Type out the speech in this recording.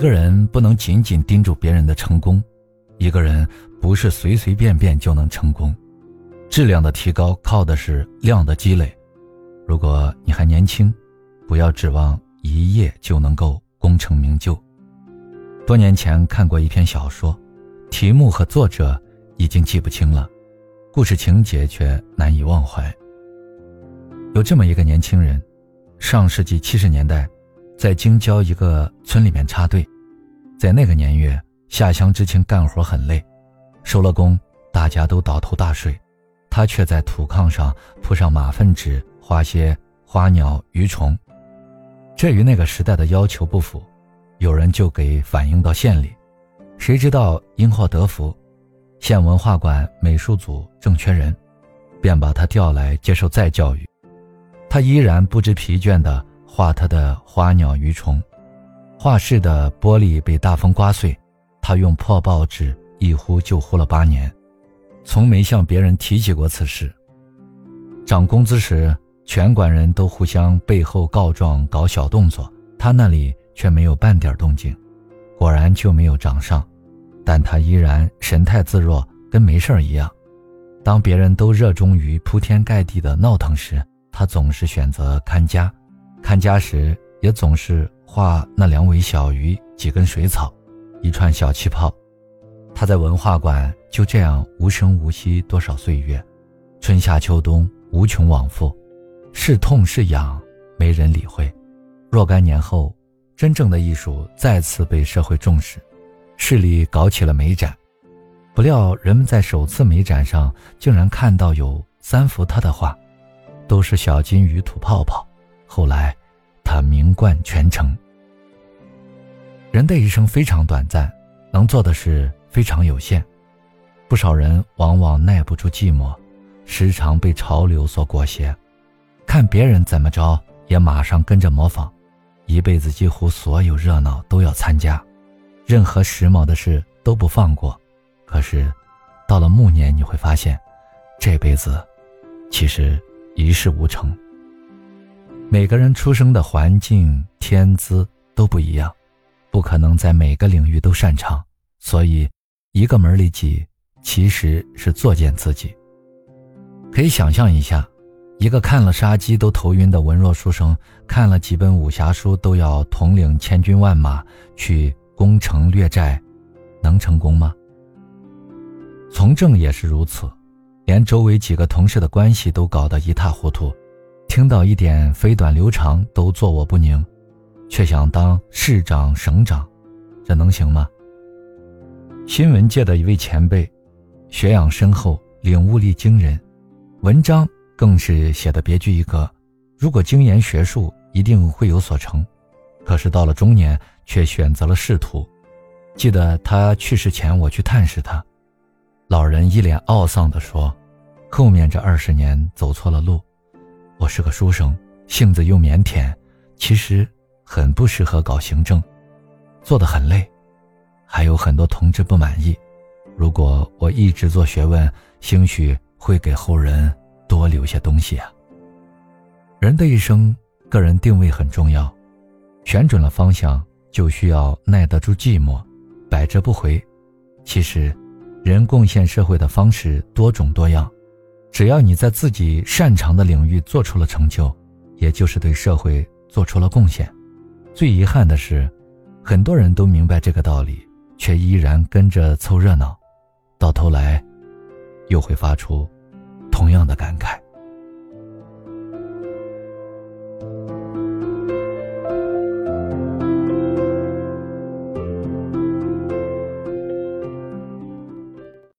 一个人不能仅仅盯住别人的成功，一个人不是随随便便就能成功。质量的提高靠的是量的积累。如果你还年轻，不要指望一夜就能够功成名就。多年前看过一篇小说，题目和作者已经记不清了，故事情节却难以忘怀。有这么一个年轻人，上世纪七十年代。在京郊一个村里面插队，在那个年月，下乡知青干活很累，收了工，大家都倒头大睡，他却在土炕上铺上马粪纸，画些花鸟鱼虫。这与那个时代的要求不符，有人就给反映到县里，谁知道因祸得福，县文化馆美术组正缺人，便把他调来接受再教育，他依然不知疲倦的。画他的花鸟鱼虫，画室的玻璃被大风刮碎，他用破报纸一呼就呼了八年，从没向别人提起过此事。涨工资时，全馆人都互相背后告状搞小动作，他那里却没有半点动静，果然就没有涨上，但他依然神态自若，跟没事儿一样。当别人都热衷于铺天盖地的闹腾时，他总是选择看家。看家时，也总是画那两尾小鱼、几根水草、一串小气泡。他在文化馆就这样无声无息多少岁月，春夏秋冬无穷往复，是痛是痒，没人理会。若干年后，真正的艺术再次被社会重视，市里搞起了美展。不料人们在首次美展上竟然看到有三幅他的画，都是小金鱼吐泡泡。后来，他名冠全城。人的一生非常短暂，能做的事非常有限。不少人往往耐不住寂寞，时常被潮流所裹挟，看别人怎么着也马上跟着模仿，一辈子几乎所有热闹都要参加，任何时髦的事都不放过。可是，到了暮年，你会发现，这辈子其实一事无成。每个人出生的环境、天资都不一样，不可能在每个领域都擅长，所以一个门里挤，其实是作践自己。可以想象一下，一个看了杀鸡都头晕的文弱书生，看了几本武侠书都要统领千军万马去攻城略寨，能成功吗？从政也是如此，连周围几个同事的关系都搞得一塌糊涂。听到一点飞短流长都坐卧不宁，却想当市长省长，这能行吗？新闻界的一位前辈，学养深厚，领悟力惊人，文章更是写的别具一格。如果精研学术，一定会有所成。可是到了中年，却选择了仕途。记得他去世前，我去探视他，老人一脸懊丧地说：“后面这二十年走错了路。”我是个书生，性子又腼腆，其实很不适合搞行政，做得很累，还有很多同志不满意。如果我一直做学问，兴许会给后人多留些东西啊。人的一生，个人定位很重要，选准了方向，就需要耐得住寂寞，百折不回。其实，人贡献社会的方式多种多样。只要你在自己擅长的领域做出了成就，也就是对社会做出了贡献。最遗憾的是，很多人都明白这个道理，却依然跟着凑热闹，到头来，又会发出同样的感慨。